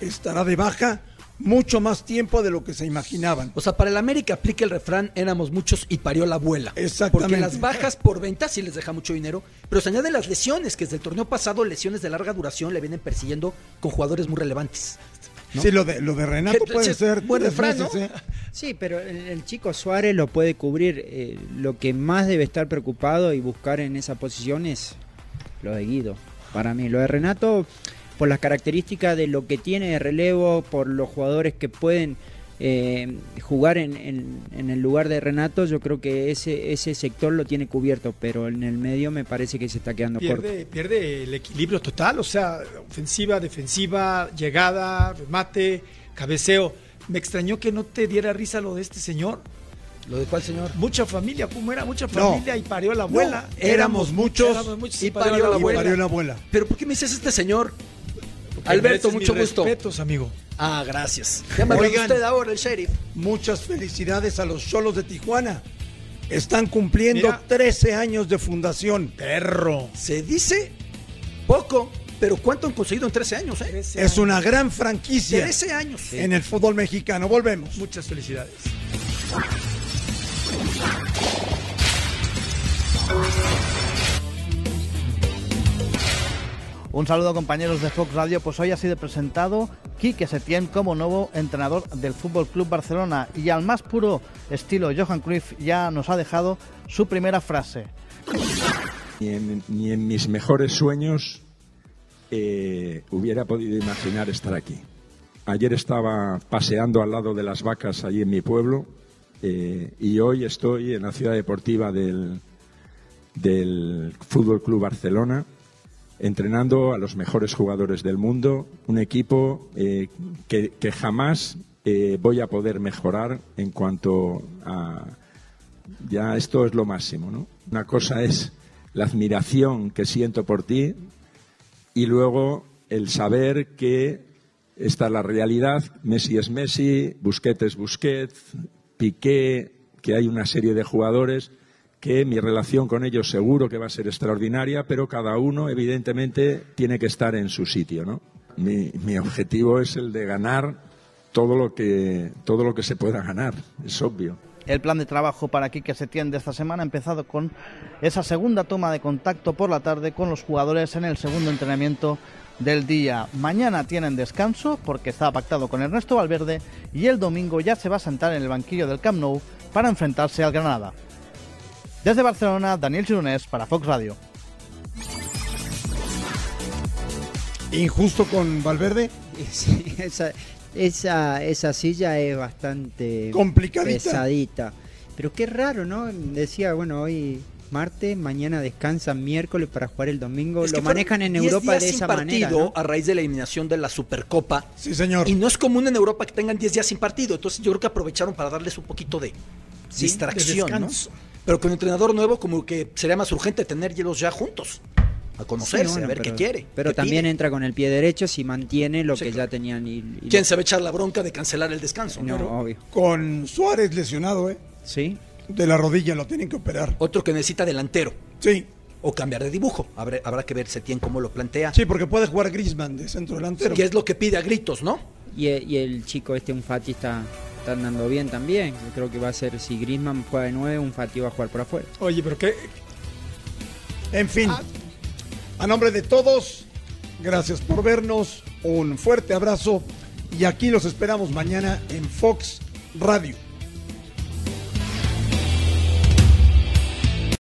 estará de baja mucho más tiempo de lo que se imaginaban. O sea, para el América aplica el refrán, éramos muchos y parió la abuela. Exactamente. Porque las bajas por venta sí les deja mucho dinero, pero se añaden las lesiones, que desde el torneo pasado, lesiones de larga duración le vienen persiguiendo con jugadores muy relevantes. ¿No? Sí, lo de, lo de Renato Que- puede ser buen refrán, meses, ¿no? ¿eh? Sí, pero el, el chico Suárez lo puede cubrir. eh, lo que más debe estar preocupado y buscar en esa posición es lo de Guido. Para mí, lo de Renato, por las características de lo que tiene de relevo, por los jugadores que pueden eh, jugar en, en- en el lugar de Renato, yo creo que ese, ese sector lo tiene cubierto, pero en el medio me parece que se está quedando corto. Pierde, pierde el equilibrio total, o sea, ofensiva, defensiva, llegada, remate, cabeceo. Me extrañó que no te diera risa lo de este señor. ¿Lo de cuál señor? Mucha familia, ¿cómo era? Mucha No. familia y parió la abuela. No, éramos muchos éramos muchos y parió la Y abuela. parió la abuela. ¿Pero por qué me dices este señor? Porque Alberto, mucho mis gusto. respetos, amigo. Ah, gracias. Llámale Oigan. usted ahora el sheriff. Muchas felicidades a los Cholos de Tijuana. Están cumpliendo Mira. 13 años de fundación. Perro. Se dice poco, pero ¿cuánto han conseguido en 13 años? Eh? Es una gran franquicia 13 años. en el fútbol mexicano. Volvemos. Muchas felicidades. Un saludo compañeros de Fox Radio, pues hoy ha sido presentado Quique Setién como nuevo entrenador del Fútbol Club Barcelona y al más puro estilo Johan Cruyff ya nos ha dejado su primera frase. Ni en, mis mejores sueños eh, hubiera podido imaginar estar aquí. Ayer estaba paseando al lado de las vacas allí en mi pueblo eh, y hoy estoy en la ciudad deportiva del, del Fútbol Club Barcelona entrenando a los mejores jugadores del mundo, un equipo eh, que, que jamás eh, voy a poder mejorar en cuanto a ya esto es lo máximo, ¿no? Una cosa es la admiración que siento por ti y luego el saber que esta es la realidad, Messi es Messi, Busquets es Busquets, Piqué, que hay una serie de jugadores que mi relación con ellos seguro que va a ser extraordinaria, pero cada uno evidentemente tiene que estar en su sitio, ¿no? Mi, mi objetivo es el de ganar todo lo que todo lo que se pueda ganar, es obvio. El plan de trabajo para Quique Setién de esta semana ha empezado con esa segunda toma de contacto por la tarde con los jugadores en el segundo entrenamiento del día. Mañana tienen descanso porque está pactado con Ernesto Valverde y el domingo ya se va a sentar en el banquillo del Camp Nou para enfrentarse al Granada. Desde Barcelona, Daniel Gironés para Fox Radio. Injusto con Valverde. Sí, esa, esa, esa silla es bastante Complicadita. pesadita. Pero qué raro, ¿no? Decía, bueno, hoy martes, mañana descansan miércoles para jugar el domingo. Es que Lo manejan en 10 Europa días de sin esa partido manera. ¿no? a raíz de la eliminación de la Supercopa. Sí, señor. Y no es común en Europa que tengan 10 días sin partido. Entonces yo creo que aprovecharon para darles un poquito de Sí, distracción, de ¿no? Pero con entrenador nuevo como que sería más urgente tener los ya juntos. a conocerse, Sí, bueno, a ver pero- qué quiere. Pero qué también pide. entra con el pie derecho si mantiene lo Sí, que claro. ya tenían. Y, y ¿Quién lo- se va a echar la bronca de cancelar el descanso? No, Pero obvio. Con Suárez lesionado, ¿eh? Sí. De la rodilla lo tienen que operar. Otro que necesita delantero. Sí. O cambiar de dibujo. Habrá, habrá que ver Setién cómo lo plantea. Sí, porque puede jugar Griezmann de centro delantero. ¿Qué es lo que pide a gritos, no? Y, y el chico este, un Fati, está, está andando bien también. Yo creo que va a ser, si Griezmann juega de 9, un Fati va a jugar por afuera. Oye, pero qué. En fin, a nombre de todos, gracias por vernos, un fuerte abrazo y aquí los esperamos mañana en Fox Radio.